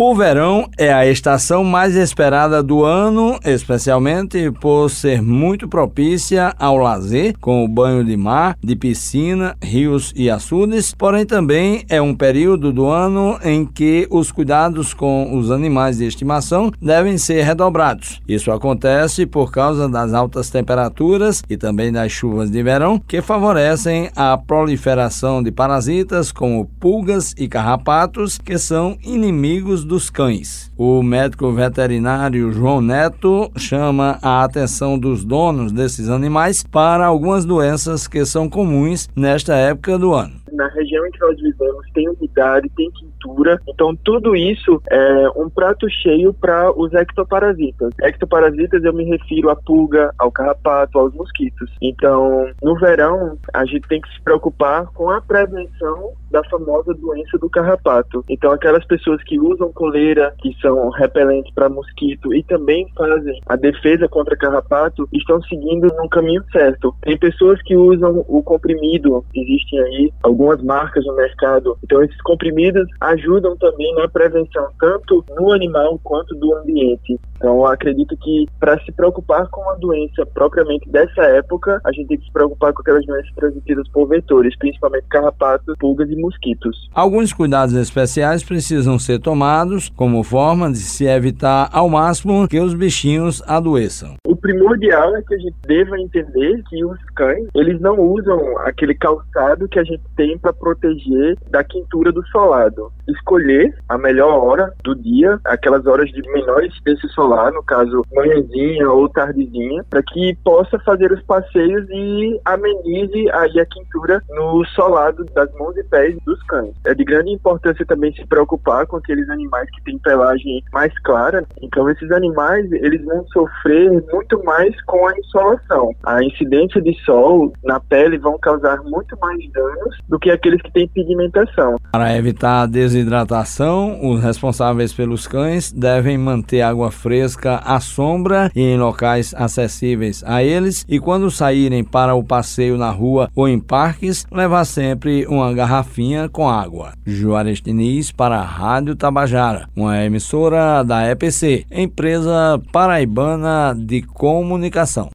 O verão é a estação mais esperada do ano, especialmente por ser muito propícia ao lazer, com o banho de mar, de piscina, rios e açudes, porém também é um período do ano em que os cuidados com os animais de estimação devem ser redobrados. Isso acontece por causa das altas temperaturas e também das chuvas de verão, que favorecem a proliferação de parasitas como pulgas e carrapatos, que são inimigos dos cães. O médico veterinário João Neto chama a atenção dos donos desses animais para algumas doenças que são comuns nesta época do ano na região em que nós vivemos tem umidade, tem quintura, então tudo isso é um prato cheio para os ectoparasitas. Ectoparasitas eu me refiro à pulga, ao carrapato, aos mosquitos. Então, no verão, a gente tem que se preocupar com a prevenção da famosa doença do carrapato. Então, aquelas pessoas que usam coleira, que são repelentes para mosquito e também fazem a defesa contra carrapato, estão seguindo no caminho certo. Tem pessoas que usam o comprimido, existem aí algumas marcas no mercado. Então, esses comprimidos ajudam também na prevenção, tanto no animal quanto do ambiente. Então, acredito que para se preocupar com a doença propriamente dessa época, a gente tem que se preocupar com aquelas doenças transmitidas por vetores, principalmente carrapatos, pulgas e mosquitos. Alguns cuidados especiais precisam ser tomados como forma de se evitar ao máximo que os bichinhos adoeçam. O primordial é que a gente deva entender que os cães, eles não usam aquele calçado que a gente tem para proteger da quintura do solado. Escolher a melhor hora do dia, aquelas horas de menor incidência solar, no caso manhãzinha ou tardezinha, para que possa fazer os passeios e amenize aí a quintura no solado das mãos e pés dos cães. É de grande importância também se preocupar com aqueles animais que têm pelagem mais clara. Então esses animais, eles vão sofrer muito mais com a insolação. A incidência de sol na pele vão causar muito mais danos do que aqueles que têm pigmentação. Para evitar a desidratação, os responsáveis pelos cães devem manter água fresca à sombra e em locais acessíveis a eles e quando saírem para o passeio na rua ou em parques, levar sempre uma garrafinha com água. Juarez Diniz para a Rádio Tabajara, uma emissora da EPC, empresa paraibana de comunicação.